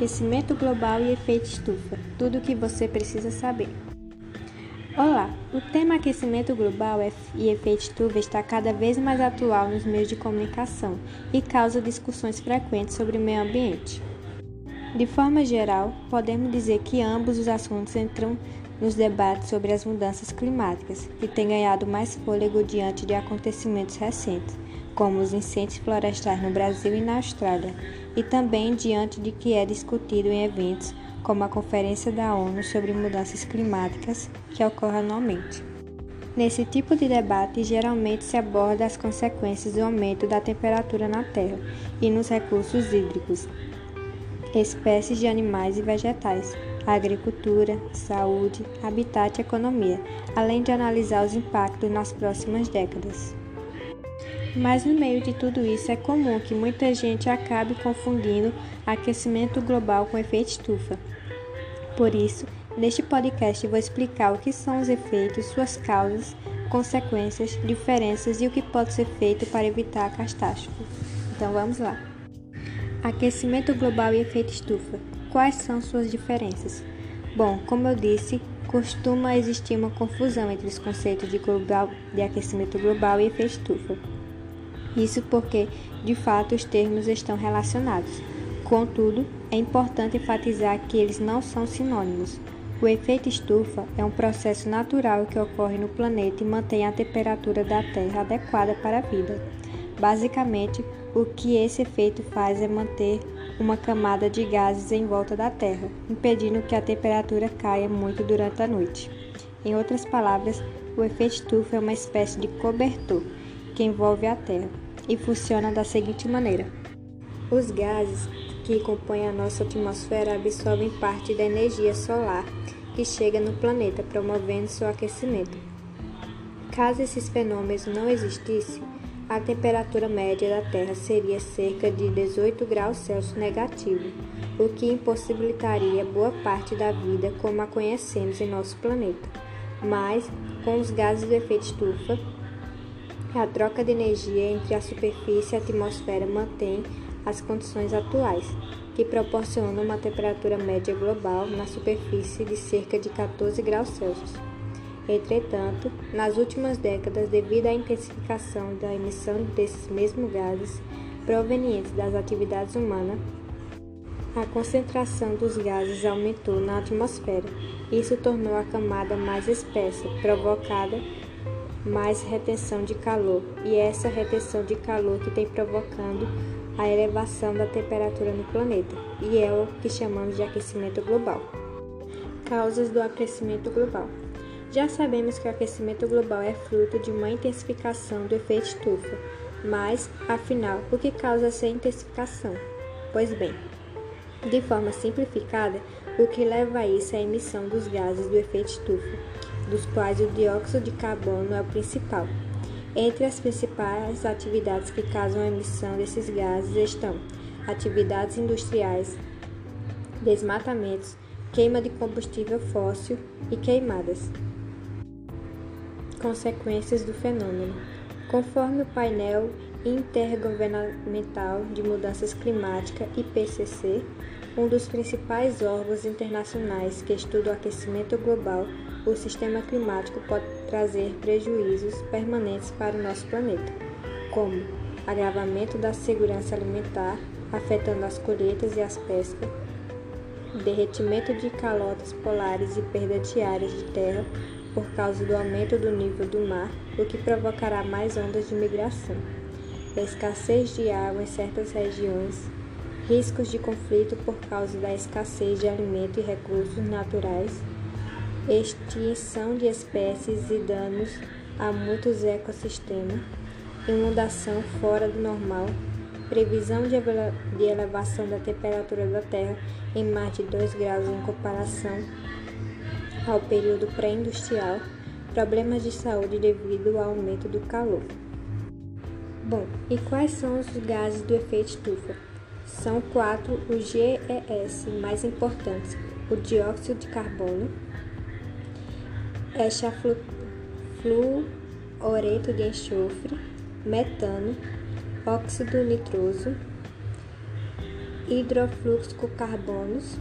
Aquecimento global e efeito estufa. Tudo o que você precisa saber. Olá, o tema aquecimento global e efeito estufa está cada vez mais atual nos meios de comunicação e causa discussões frequentes sobre o meio ambiente. De forma geral, podemos dizer que ambos os assuntos entram nos debates sobre as mudanças climáticas, que têm ganhado mais fôlego diante de acontecimentos recentes, como os incêndios florestais no Brasil e na Austrália, e também diante de que é discutido em eventos como a Conferência da ONU sobre Mudanças Climáticas, que ocorre anualmente. Nesse tipo de debate, geralmente se aborda as consequências do aumento da temperatura na Terra e nos recursos hídricos, espécies de animais e vegetais, agricultura, saúde, habitat e economia, além de analisar os impactos nas próximas décadas. Mas no meio de tudo isso é comum que muita gente acabe confundindo aquecimento global com efeito estufa. Por isso, neste podcast vou explicar o que são os efeitos, suas causas, consequências, diferenças e o que pode ser feito para evitar a catástrofe. Então vamos lá. Aquecimento global e efeito estufa. Quais são suas diferenças? Bom, como eu disse, costuma existir uma confusão entre os conceitos de, global, de aquecimento global e efeito estufa. Isso porque, de fato, os termos estão relacionados. Contudo, é importante enfatizar que eles não são sinônimos. O efeito estufa é um processo natural que ocorre no planeta e mantém a temperatura da Terra adequada para a vida. Basicamente, o que esse efeito faz é manter uma camada de gases em volta da Terra, impedindo que a temperatura caia muito durante a noite. Em outras palavras, o efeito estufa é uma espécie de cobertor que envolve a Terra e funciona da seguinte maneira: os gases que compõem a nossa atmosfera absorvem parte da energia solar que chega no planeta, promovendo seu aquecimento. Caso esses fenômenos não existissem, a temperatura média da Terra seria cerca de 18 graus Celsius negativo, o que impossibilitaria boa parte da vida como a conhecemos em nosso planeta. Mas, com os gases do efeito estufa, a troca de energia entre a superfície e a atmosfera mantém as condições atuais, que proporcionam uma temperatura média global na superfície de cerca de 14 graus Celsius. Entretanto, nas últimas décadas, devido à intensificação da emissão desses mesmos gases provenientes das atividades humanas, a concentração dos gases aumentou na atmosfera. Isso tornou a camada mais espessa, provocada mais retenção de calor, e é essa retenção de calor que tem provocando a elevação da temperatura no planeta, e é o que chamamos de aquecimento global. Causas do aquecimento global. Já sabemos que o aquecimento global é fruto de uma intensificação do efeito estufa, mas, afinal, o que causa essa intensificação? Pois bem, de forma simplificada, o que leva a isso é a emissão dos gases do efeito estufa, dos quais o dióxido de carbono é o principal. Entre as principais atividades que causam a emissão desses gases estão atividades industriais, desmatamentos, queima de combustível fóssil e queimadas. Consequências do fenômeno. Conforme o painel Intergovernamental de Mudanças Climáticas, IPCC, um dos principais órgãos internacionais que estuda o aquecimento global, o sistema climático pode trazer prejuízos permanentes para o nosso planeta, como agravamento da segurança alimentar, afetando as colheitas e as pescas, derretimento de calotas polares e perda de áreas de terra por causa do aumento do nível do mar, o que provocará mais ondas de migração, escassez de água em certas regiões, riscos de conflito por causa da escassez de alimento e recursos naturais, extinção de espécies e danos a muitos ecossistemas, inundação fora do normal, previsão de elevação da temperatura da Terra em mais de 2 graus em comparação ao período pré-industrial, problemas de saúde devido ao aumento do calor. Bom, e quais são os gases do efeito estufa? São quatro os GES mais importantes: o dióxido de carbono, hexafluoreto de enxofre, metano, óxido nitroso hidrofluxocarbonos,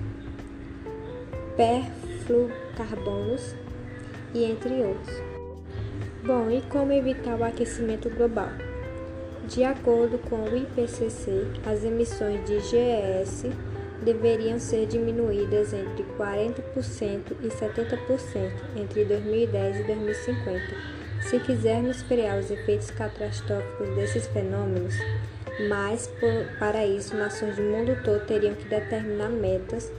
perfluorocarbonos e entre outros. Bom, e como evitar o aquecimento global? De acordo com o IPCC, as emissões de GES deveriam ser diminuídas entre 40% e 70% entre 2010 e 2050. Se quisermos frear os efeitos catastróficos desses fenômenos, mas por, para isso nações do mundo todo teriam que determinar metas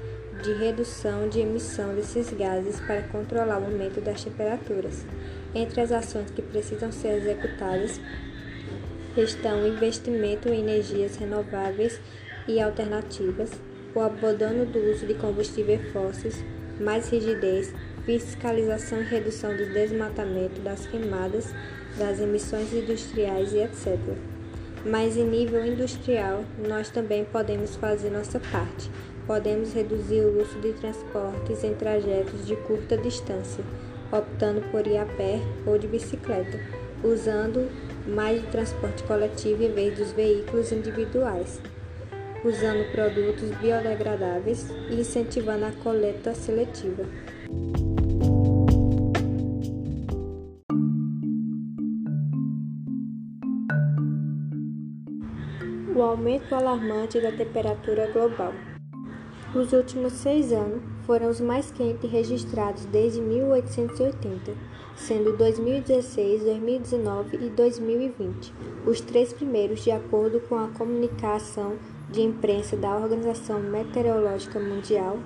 de redução de emissão desses gases para controlar o aumento das temperaturas. Entre as ações que precisam ser executadas estão investimento em energias renováveis e alternativas, o abandono do uso de combustíveis fósseis, mais rigidez, fiscalização e redução do desmatamento, das queimadas, das emissões industriais e etc. Mas em nível industrial, nós também podemos fazer nossa parte. Podemos reduzir o uso de transportes em trajetos de curta distância, optando por ir a pé ou de bicicleta, usando mais o transporte coletivo em vez dos veículos individuais, usando produtos biodegradáveis e incentivando a coleta seletiva. O aumento alarmante da temperatura global. Os últimos seis anos foram os mais quentes registrados desde 1880, sendo 2016, 2019 e 2020 os três primeiros, de acordo com a comunicação de imprensa da Organização Meteorológica Mundial.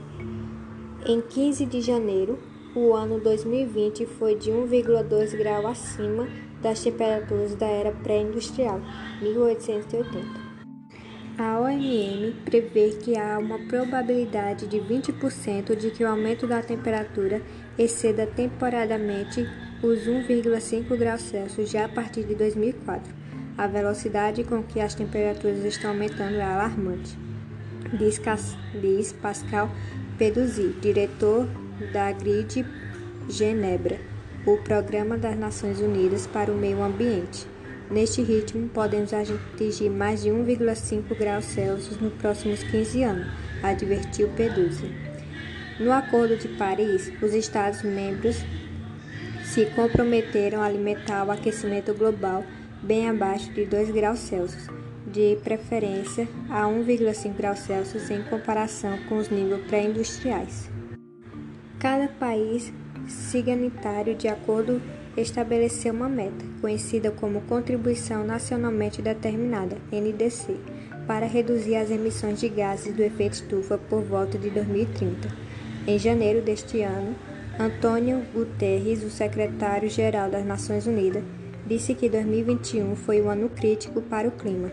Em 15 de janeiro, o ano 2020 foi de 1,2 grau acima das temperaturas da era pré-industrial, 1880. A OMM prevê que há uma probabilidade de 20% de que o aumento da temperatura exceda temporariamente os 1,5 graus Celsius já a partir de 2004. A velocidade com que as temperaturas estão aumentando é alarmante, diz, diz Pascal Peduzzi, diretor da GRID Genebra, o Programa das Nações Unidas para o Meio Ambiente. Neste ritmo, podemos atingir mais de 1,5 graus Celsius nos próximos 15 anos, advertiu Peduzzi. No Acordo de Paris, os Estados-membros se comprometeram a limitar o aquecimento global bem abaixo de 2 graus Celsius, de preferência a 1,5 graus Celsius em comparação com os níveis pré-industriais. Cada país signatário de acordo estabeleceu uma meta, conhecida como Contribuição Nacionalmente Determinada, NDC, para reduzir as emissões de gases do efeito estufa por volta de 2030. Em janeiro deste ano, Antônio Guterres, o secretário-geral das Nações Unidas, disse que 2021 foi um ano crítico para o clima,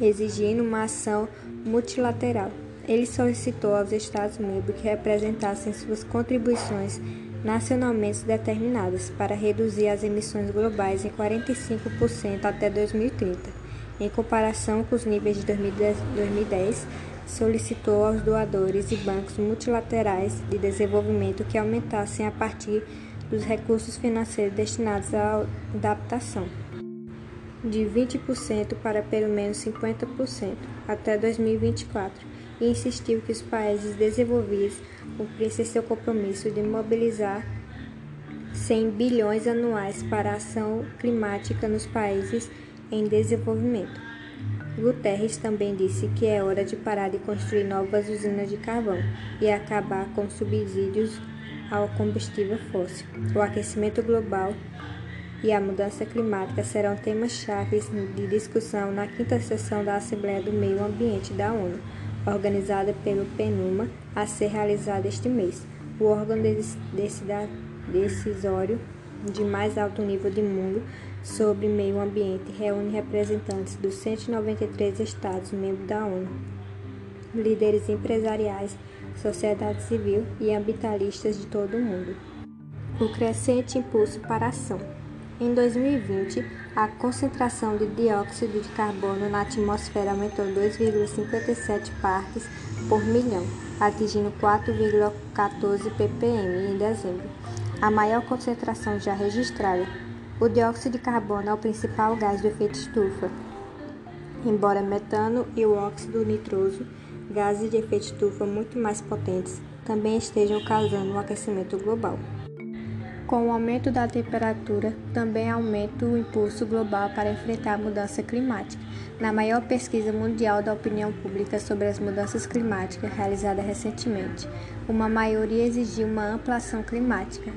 exigindo uma ação multilateral. Ele solicitou aos Estados-membros que representassem suas contribuições nacionalmente determinadas para reduzir as emissões globais em 45% até 2030, em comparação com os níveis de 2010, solicitou aos doadores e bancos multilaterais de desenvolvimento que aumentassem a partir dos recursos financeiros destinados à adaptação de 20% para pelo menos 50% até 2024 e insistiu que os países desenvolvidos cumprissem seu compromisso de mobilizar 100 bilhões anuais para a ação climática nos países em desenvolvimento. Guterres também disse que é hora de parar de construir novas usinas de carvão e acabar com subsídios ao combustível fóssil. O aquecimento global e a mudança climática serão temas-chave de discussão na quinta sessão da Assembleia do Meio Ambiente da ONU organizada pelo PNUMA, a ser realizada este mês. O órgão decisório de mais alto nível do mundo sobre meio ambiente reúne representantes dos 193 estados membros da ONU, líderes empresariais, sociedade civil e ambientalistas de todo o mundo. O crescente impulso para a ação. Em 2020, a concentração de dióxido de carbono na atmosfera aumentou 2,57 partes por milhão, atingindo 4,14 ppm em dezembro, a maior concentração já registrada. O dióxido de carbono é o principal gás do efeito estufa, embora metano e o óxido nitroso gases de efeito estufa muito mais potentes também estejam causando um aquecimento global. Com o aumento da temperatura, também aumenta o impulso global para enfrentar a mudança climática. Na maior pesquisa mundial da opinião pública sobre as mudanças climáticas realizada recentemente, uma maioria exigiu uma ampla ação climática.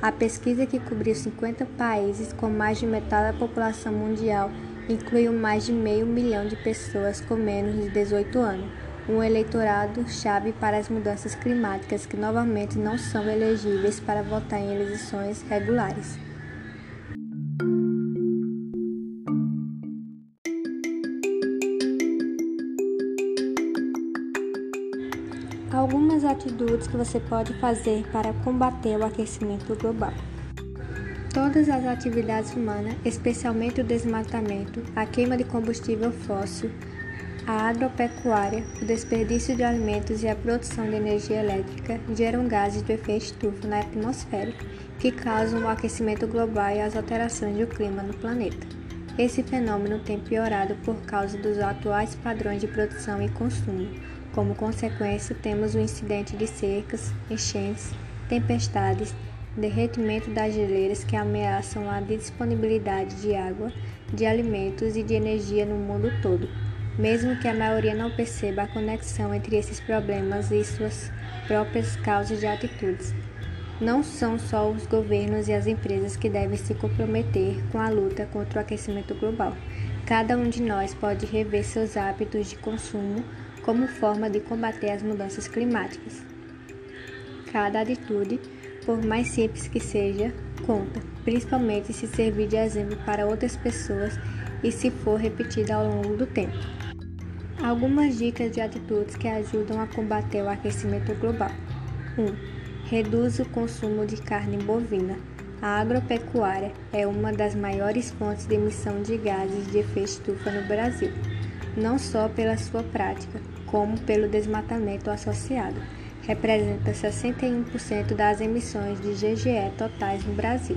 A pesquisa, que cobriu 50 países com mais de metade da população mundial, incluiu mais de meio milhão de pessoas com menos de 18 anos um eleitorado chave para as mudanças climáticas que novamente não são elegíveis para votar em eleições regulares. Atitudes que você pode fazer para combater o aquecimento global. Todas as atividades humanas, especialmente o desmatamento, a queima de combustível fóssil, a agropecuária, o desperdício de alimentos e a produção de energia elétrica geram gases de efeito estufa na atmosfera, que causam o aquecimento global e as alterações do clima no planeta. Esse fenômeno tem piorado por causa dos atuais padrões de produção e consumo. Como consequência, temos o incidente de secas, enchentes, tempestades, derretimento das geleiras que ameaçam a disponibilidade de água, de alimentos e de energia no mundo todo mesmo que a maioria não perceba a conexão entre esses problemas e suas próprias causas de atitudes. Não são só os governos e as empresas que devem se comprometer com a luta contra o aquecimento global. Cada um de nós pode rever seus hábitos de consumo como forma de combater as mudanças climáticas. Cada atitude, por mais simples que seja, conta, principalmente se servir de exemplo para outras pessoas e se for repetida ao longo do tempo. Algumas dicas de atitudes que ajudam a combater o aquecimento global. 1. Um, reduz o consumo de carne bovina. A agropecuária é uma das maiores fontes de emissão de gases de efeito estufa no Brasil, não só pela sua prática, como pelo desmatamento associado. Representa 61% das emissões de GGE totais no Brasil.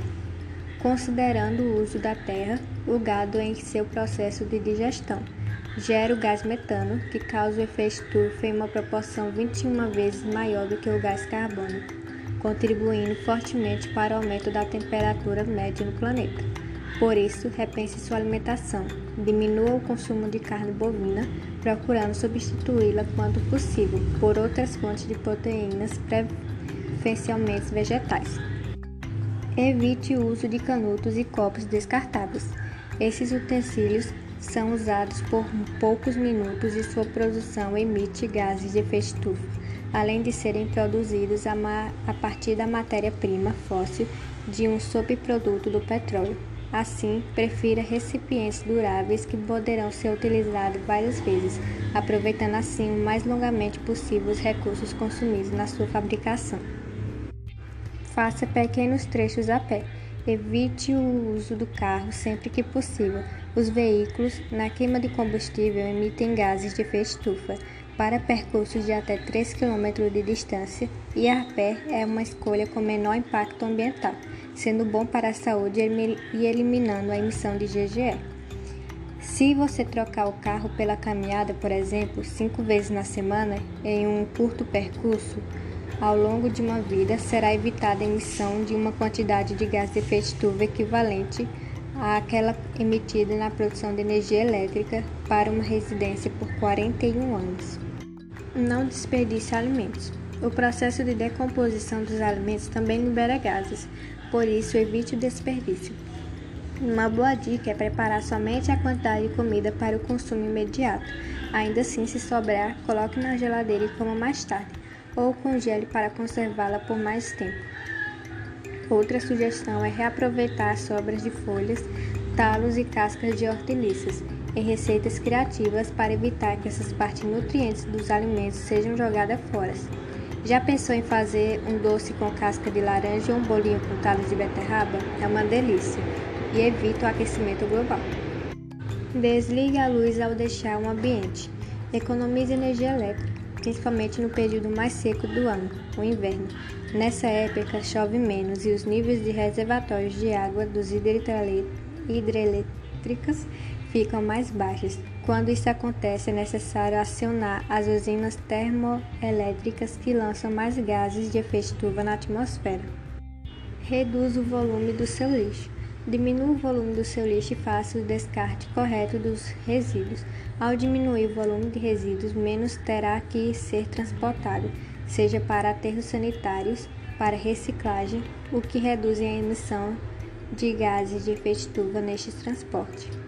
Considerando o uso da terra, o gado em seu processo de digestão gera o gás metano, que causa o efeito estufa em uma proporção 21 vezes maior do que o gás carbônico, contribuindo fortemente para o aumento da temperatura média no planeta. Por isso, repense sua alimentação, diminua o consumo de carne bovina, procurando substituí-la quando possível por outras fontes de proteínas, preferencialmente vegetais. Evite o uso de canudos e copos descartáveis. Esses utensílios são usados por poucos minutos e sua produção emite gases de efeito estufa, além de serem produzidos a, a partir da matéria-prima fóssil de um subproduto do petróleo. Assim, prefira recipientes duráveis que poderão ser utilizados várias vezes, aproveitando assim o mais longamente possível os recursos consumidos na sua fabricação. Faça pequenos trechos a pé. Evite o uso do carro sempre que possível. Os veículos, na queima de combustível, emitem gases de efeito estufa para percursos de até 3 km de distância e a pé é uma escolha com menor impacto ambiental, sendo bom para a saúde e eliminando a emissão de GGE. Se você trocar o carro pela caminhada, por exemplo, cinco vezes na semana, em um curto percurso, ao longo de uma vida, será evitada a emissão de uma quantidade de gás de efeito estufa equivalente àquela emitida na produção de energia elétrica para uma residência por 41 anos. Não desperdice alimentos. O processo de decomposição dos alimentos também libera gases, por isso evite o desperdício. Uma boa dica é preparar somente a quantidade de comida para o consumo imediato. Ainda assim, se sobrar, coloque na geladeira e coma mais tarde ou congele para conservá-la por mais tempo. Outra sugestão é reaproveitar sobras de folhas, talos e cascas de hortaliças em receitas criativas para evitar que essas partes nutrientes dos alimentos sejam jogadas fora. Já pensou em fazer um doce com casca de laranja ou um bolinho com talos de beterraba? É uma delícia e evita o aquecimento global. Desligue a luz ao deixar o ambiente. Economize energia elétrica principalmente no período mais seco do ano, o inverno. Nessa época chove menos e os níveis de reservatórios de água dos hidrelétricas ficam mais baixas. Quando isso acontece, é necessário acionar as usinas termoelétricas que lançam mais gases de efeito estufa na atmosfera. Reduz o volume do seu lixo. Diminua o volume do seu lixo e faça o descarte correto dos resíduos. Ao diminuir o volume de resíduos, menos terá que ser transportado, seja para aterros sanitários, para reciclagem, o que reduz a emissão de gases de efeito estufa neste transporte.